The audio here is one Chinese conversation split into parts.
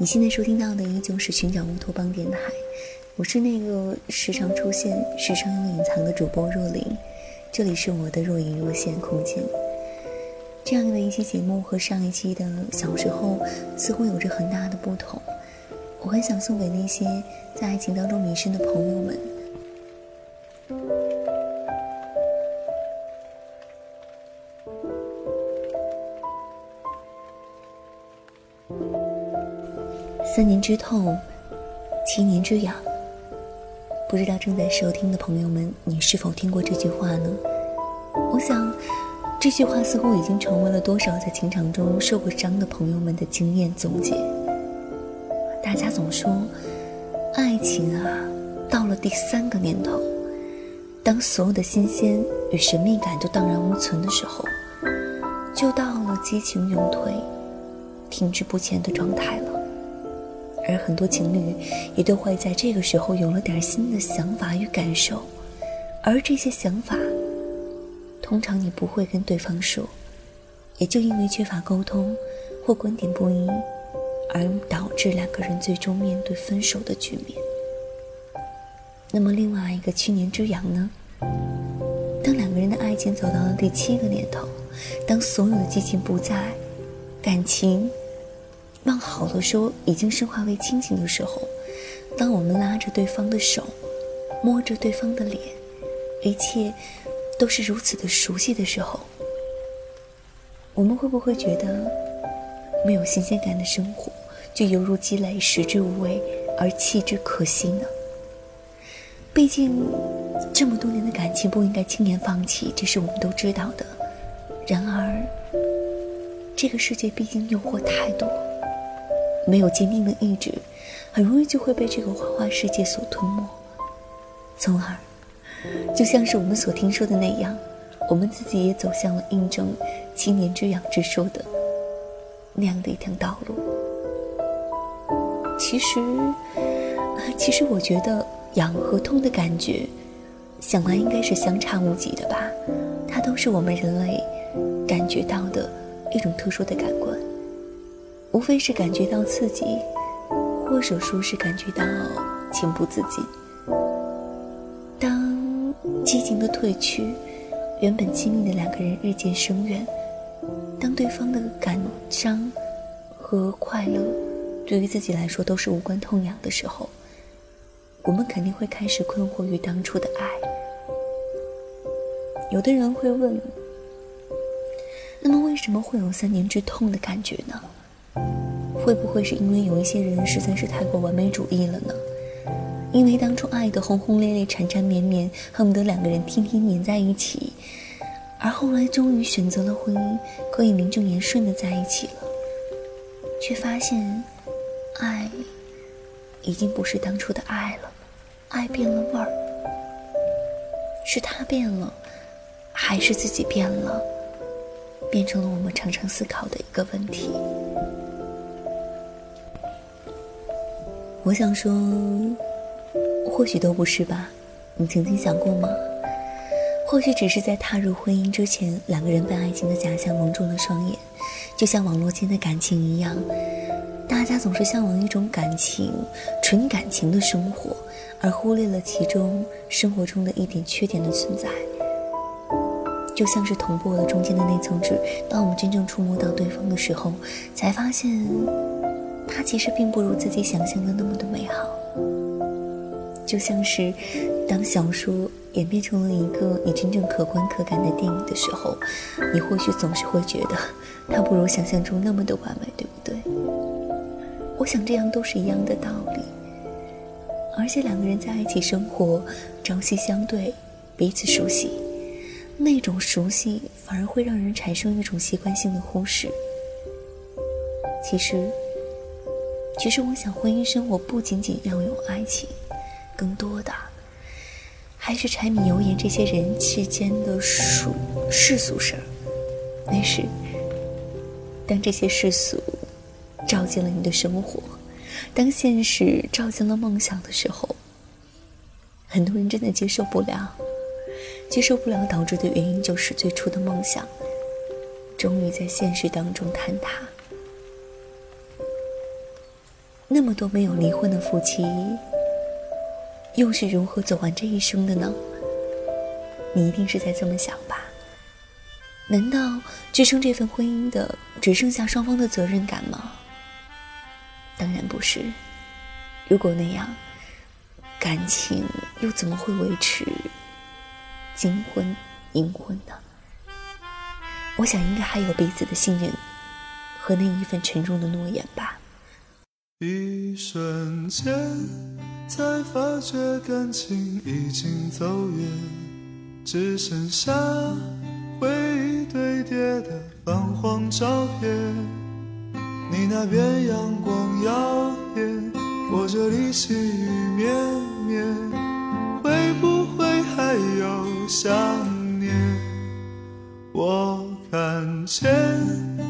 你现在收听到的依旧是寻找乌托邦电台，我是那个时常出现、时常有隐藏的主播若琳，这里是我的若隐若现空间。这样的一期节目和上一期的小时候似乎有着很大的不同，我很想送给那些在爱情当中迷失的朋友们。三年之痛，七年之痒。不知道正在收听的朋友们，你是否听过这句话呢？我想，这句话似乎已经成为了多少在情场中受过伤的朋友们的经验总结。大家总说，爱情啊，到了第三个年头，当所有的新鲜与神秘感都荡然无存的时候，就到了激情永退、停滞不前的状态了。而很多情侣也都会在这个时候有了点新的想法与感受，而这些想法，通常你不会跟对方说，也就因为缺乏沟通或观点不一，而导致两个人最终面对分手的局面。那么另外一个七年之痒呢？当两个人的爱情走到了第七个年头，当所有的激情不在，感情。往好的说，已经升华为亲情的时候，当我们拉着对方的手，摸着对方的脸，一切都是如此的熟悉的时候，我们会不会觉得没有新鲜感的生活就犹如积累，食之无味而弃之可惜呢？毕竟这么多年的感情不应该轻言放弃，这是我们都知道的。然而，这个世界毕竟诱惑太多。没有坚定的意志，很容易就会被这个花花世界所吞没，从而，就像是我们所听说的那样，我们自己也走向了印证“七年之痒”之说的那样的一条道路。其实，其实我觉得痒和痛的感觉，想来应该是相差无几的吧，它都是我们人类感觉到的一种特殊的感官。无非是感觉到刺激，或者说是感觉到情不自禁。当激情的褪去，原本亲密的两个人日渐生远，当对方的感伤和快乐对于自己来说都是无关痛痒的时候，我们肯定会开始困惑于当初的爱。有的人会问：那么为什么会有三年之痛的感觉呢？会不会是因为有一些人实在是太过完美主义了呢？因为当初爱的轰轰烈烈、缠缠绵绵，恨不得两个人天天黏在一起，而后来终于选择了婚姻，可以名正言顺的在一起了，却发现，爱已经不是当初的爱了，爱变了味儿，是他变了，还是自己变了，变成了我们常常思考的一个问题。我想说，或许都不是吧？你曾经想过吗？或许只是在踏入婚姻之前，两个人被爱情的假象蒙住了双眼，就像网络间的感情一样，大家总是向往一种感情、纯感情的生活，而忽略了其中生活中的一点缺点的存在。就像是捅破了中间的那层纸，当我们真正触摸到对方的时候，才发现。它其实并不如自己想象的那么的美好，就像是当小说演变成了一个你真正可观可感的电影的时候，你或许总是会觉得它不如想象中那么的完美，对不对？我想这样都是一样的道理。而且两个人在一起生活，朝夕相对，彼此熟悉，那种熟悉反而会让人产生一种习惯性的忽视。其实。其实，我想，婚姻生活不仅仅要有爱情，更多的还是柴米油盐这些人世间的俗世俗事儿。那是当这些世俗照进了你的生活，当现实照进了梦想的时候，很多人真的接受不了。接受不了导致的原因，就是最初的梦想，终于在现实当中坍塌。那么多没有离婚的夫妻，又是如何走完这一生的呢？你一定是在这么想吧？难道支撑这份婚姻的只剩下双方的责任感吗？当然不是。如果那样，感情又怎么会维持金婚银婚呢？我想应该还有彼此的信任和那一份沉重的诺言吧。一瞬间，才发觉感情已经走远，只剩下回忆堆叠的泛黄照片。你那边阳光耀眼，我这里细雨绵绵，会不会还有想念？我看见。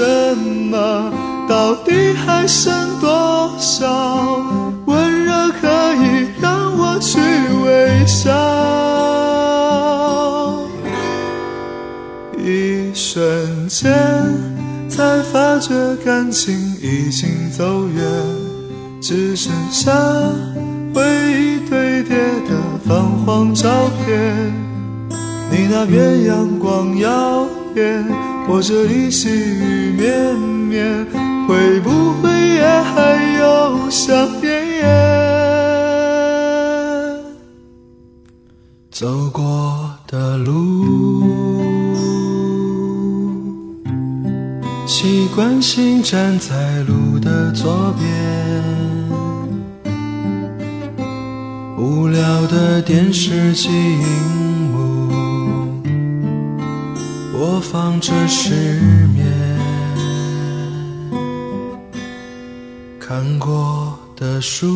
什么？到底还剩多少温热可以让我去微笑？一瞬间才发觉感情已经走远，只剩下回忆堆叠的泛黄照片。你那边阳光耀眼。我这里细雨绵绵，会不会也还有想念？走过的路，习惯性站在路的左边，无聊的电视机播放着失眠，看过的书，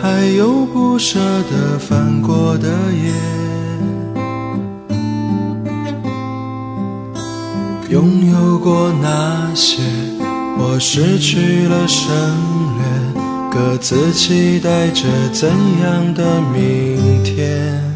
还有不舍得翻过的页，拥有过那些，或失去了省略，各自期待着怎样的明天。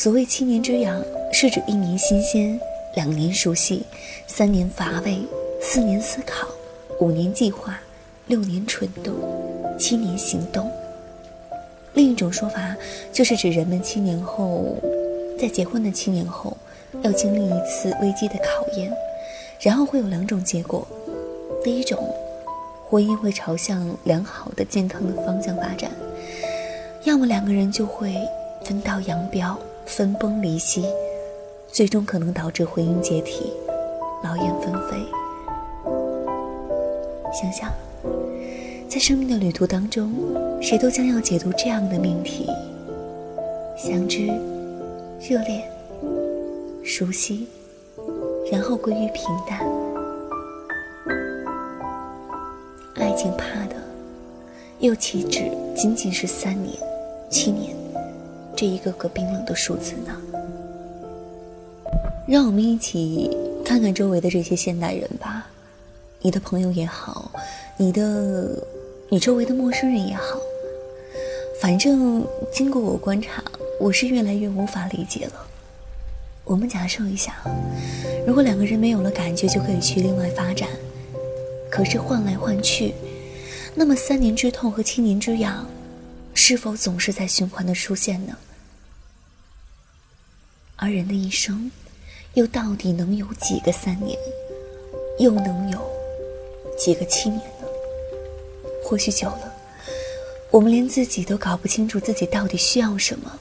所谓七年之痒，是指一年新鲜，两年熟悉，三年乏味，四年思考，五年计划，六年蠢动，七年行动。另一种说法，就是指人们七年后，在结婚的七年后，要经历一次危机的考验，然后会有两种结果：第一种，婚姻会朝向良好的、健康的方向发展；要么两个人就会分道扬镳。分崩离析，最终可能导致婚姻解体、劳燕分飞。想想，在生命的旅途当中，谁都将要解读这样的命题：相知、热恋、熟悉，然后归于平淡。爱情怕的，又岂止仅仅是三年、七年这一个个冰冷的数字呢？让我们一起看看周围的这些现代人吧，你的朋友也好，你的你周围的陌生人也好，反正经过我观察，我是越来越无法理解了。我们假设一下，如果两个人没有了感觉就可以去另外发展，可是换来换去，那么三年之痛和七年之痒，是否总是在循环的出现呢？而人的一生，又到底能有几个三年，又能有几个七年呢？或许久了，我们连自己都搞不清楚自己到底需要什么。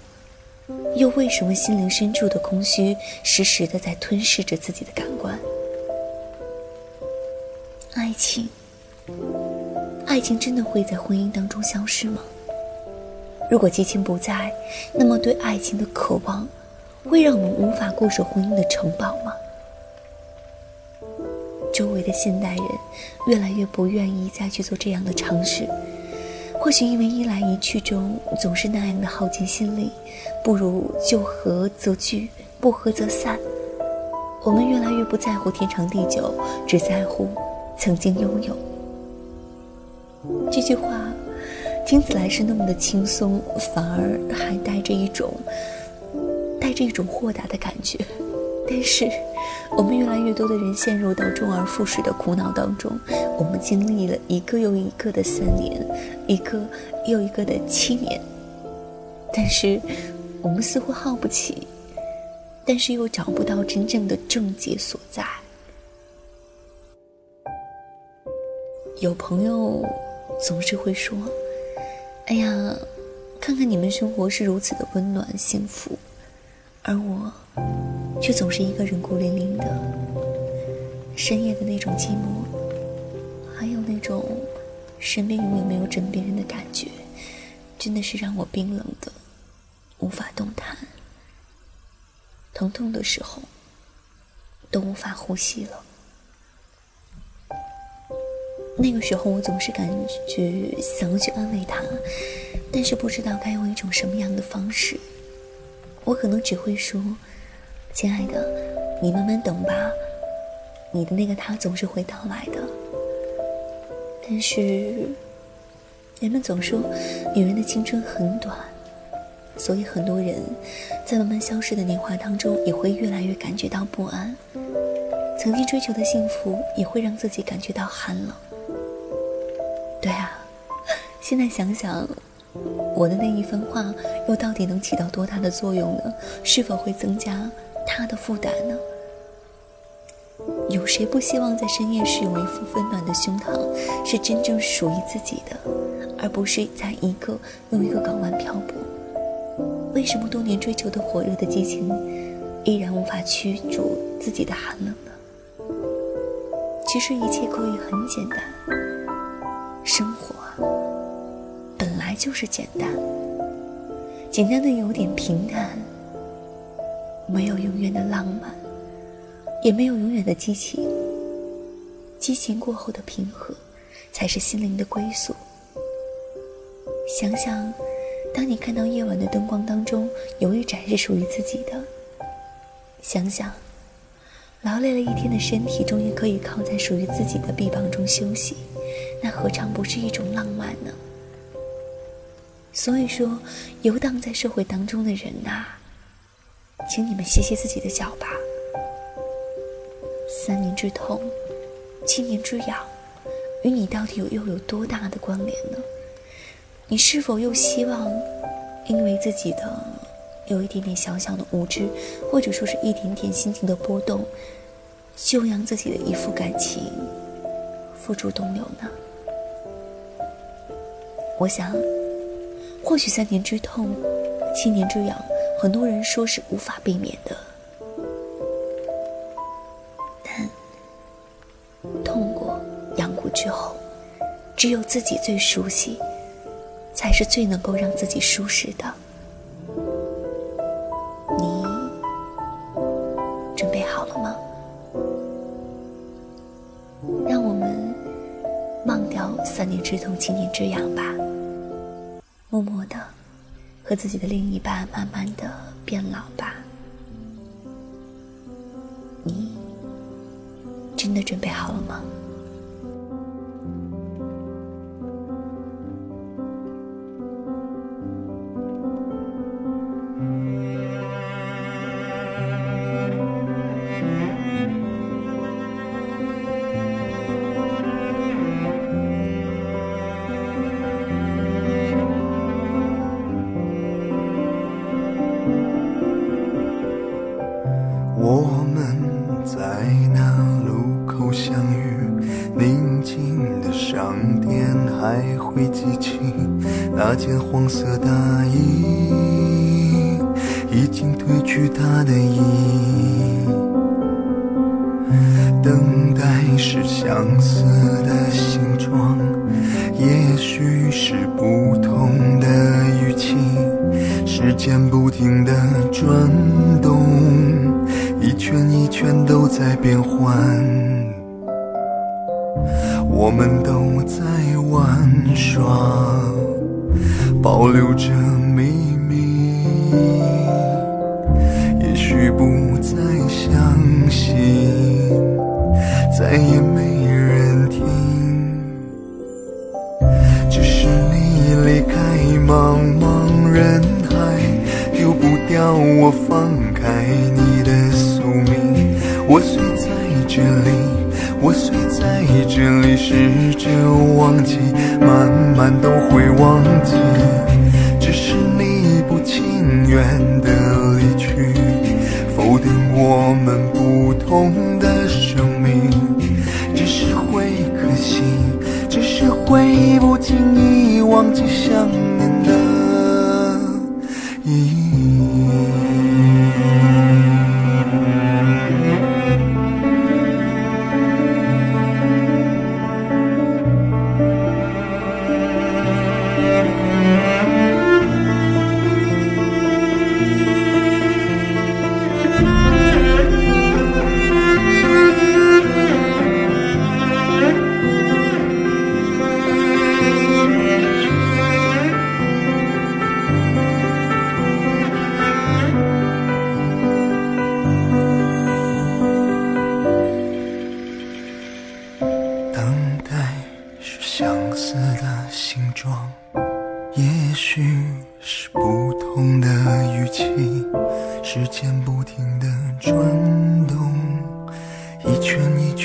又为什么心灵深处的空虚时时的在吞噬着自己的感官？爱情，爱情真的会在婚姻当中消失吗？如果激情不在，那么对爱情的渴望，会让我们无法固守婚姻的城堡吗？周围的现代人，越来越不愿意再去做这样的尝试。或许因为一来一去中总是那样的耗尽心力，不如就合则聚，不合则散。我们越来越不在乎天长地久，只在乎曾经拥有。这句话听起来是那么的轻松，反而还带着一种着一种豁达的感觉。但是，我们越来越多的人陷入到周而复始的苦恼当中。我们经历了一个又一个的三年，一个又一个的七年，但是我们似乎耗不起，但是又找不到真正的症结所在。有朋友总是会说：“哎呀，看看你们生活是如此的温暖幸福，而我……”却总是一个人孤零零的，深夜的那种寂寞，还有那种身边永远没有枕边人的感觉，真的是让我冰冷的无法动弹。疼痛的时候都无法呼吸了。那个时候我总是感觉想要去安慰他，但是不知道该用一种什么样的方式。我可能只会说。亲爱的，你慢慢等吧，你的那个他总是会到来的。但是，人们总说女人的青春很短，所以很多人在慢慢消失的年华当中，也会越来越感觉到不安。曾经追求的幸福，也会让自己感觉到寒冷。对啊，现在想想，我的那一番话，又到底能起到多大的作用呢？是否会增加？他的负担呢？有谁不希望在深夜时有一副温暖的胸膛，是真正属于自己的，而不是在一个又一个港湾漂泊？为什么多年追求的火热的激情，依然无法驱逐自己的寒冷呢？其实一切可以很简单，生活就是简单，简单的有点平淡。没有永远的浪漫，也没有永远的激情。激情过后的平和，才是心灵的归宿。想想，当你看到夜晚的灯光当中有一盏是属于自己的；想想，劳累了一天的身体终于可以靠在属于自己的臂膀中休息，那何尝不是一种浪漫呢？所以说，游荡在社会当中的人呐。请你们歇歇自己的脚吧。三年之痛，七年之痒，与你到底有又有多大的关联呢？你是否又希望，因为自己的有一点点小小的无知，或者说是一点点心情的波动，就让自己的一副感情付诸东流呢？我想，或许三年之痛，七年之痒，很多人说是无法避免的。但痛过、痒过之后，只有自己最熟悉，才是最能够让自己舒适的。你准备好了吗？让我们忘掉三年之痛，七年之痒吧。和自己的另一半慢慢的变老吧。留着秘密，也许不再相信，再也没人听。只是你离开茫茫人海，丢不掉我，放开你的宿命。我虽在这里，我虽在这里，试着忘记，慢慢都会忘记。远的离去，否定我们不同。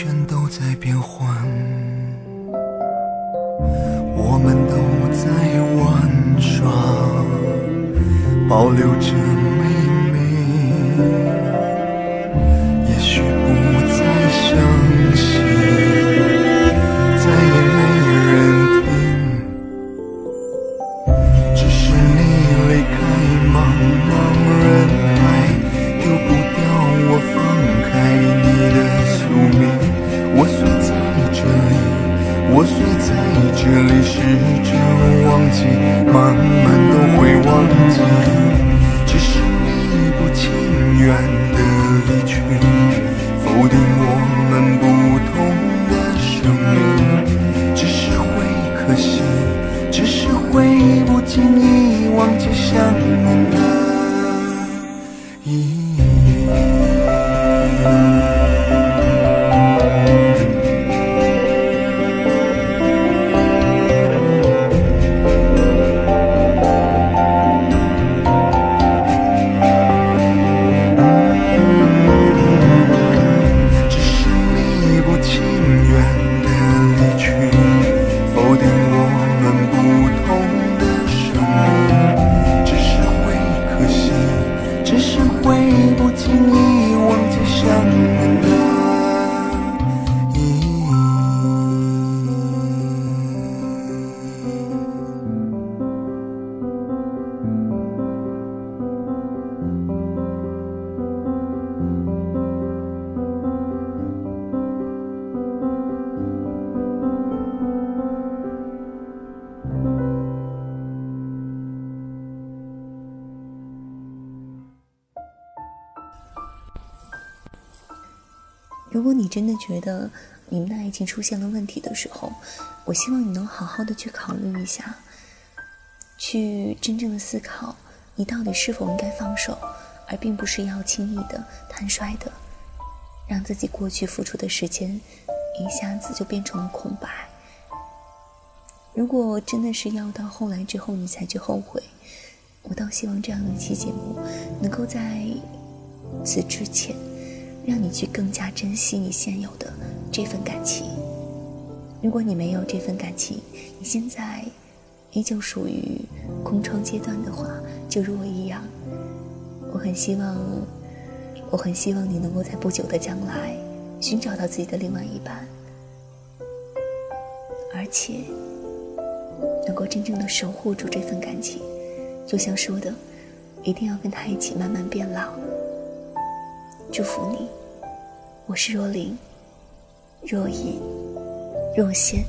全都在变换，我们都在玩耍，保留着秘密。如果你真的觉得你们的爱情出现了问题的时候，我希望你能好好的去考虑一下，去真正的思考，你到底是否应该放手，而并不是要轻易的、坦率的，让自己过去付出的时间一下子就变成了空白。如果真的是要到后来之后你才去后悔，我倒希望这样的一期节目能够在此之前，让你去更加珍惜你现有的这份感情。如果你没有这份感情，你现在依旧属于空窗阶段的话，就如我一样，我很希望，我很希望你能够在不久的将来寻找到自己的另外一半，而且。能够真正的守护住这份感情，就像说的，一定要跟他一起慢慢变老。祝福你，我是若琳，若隐，若现。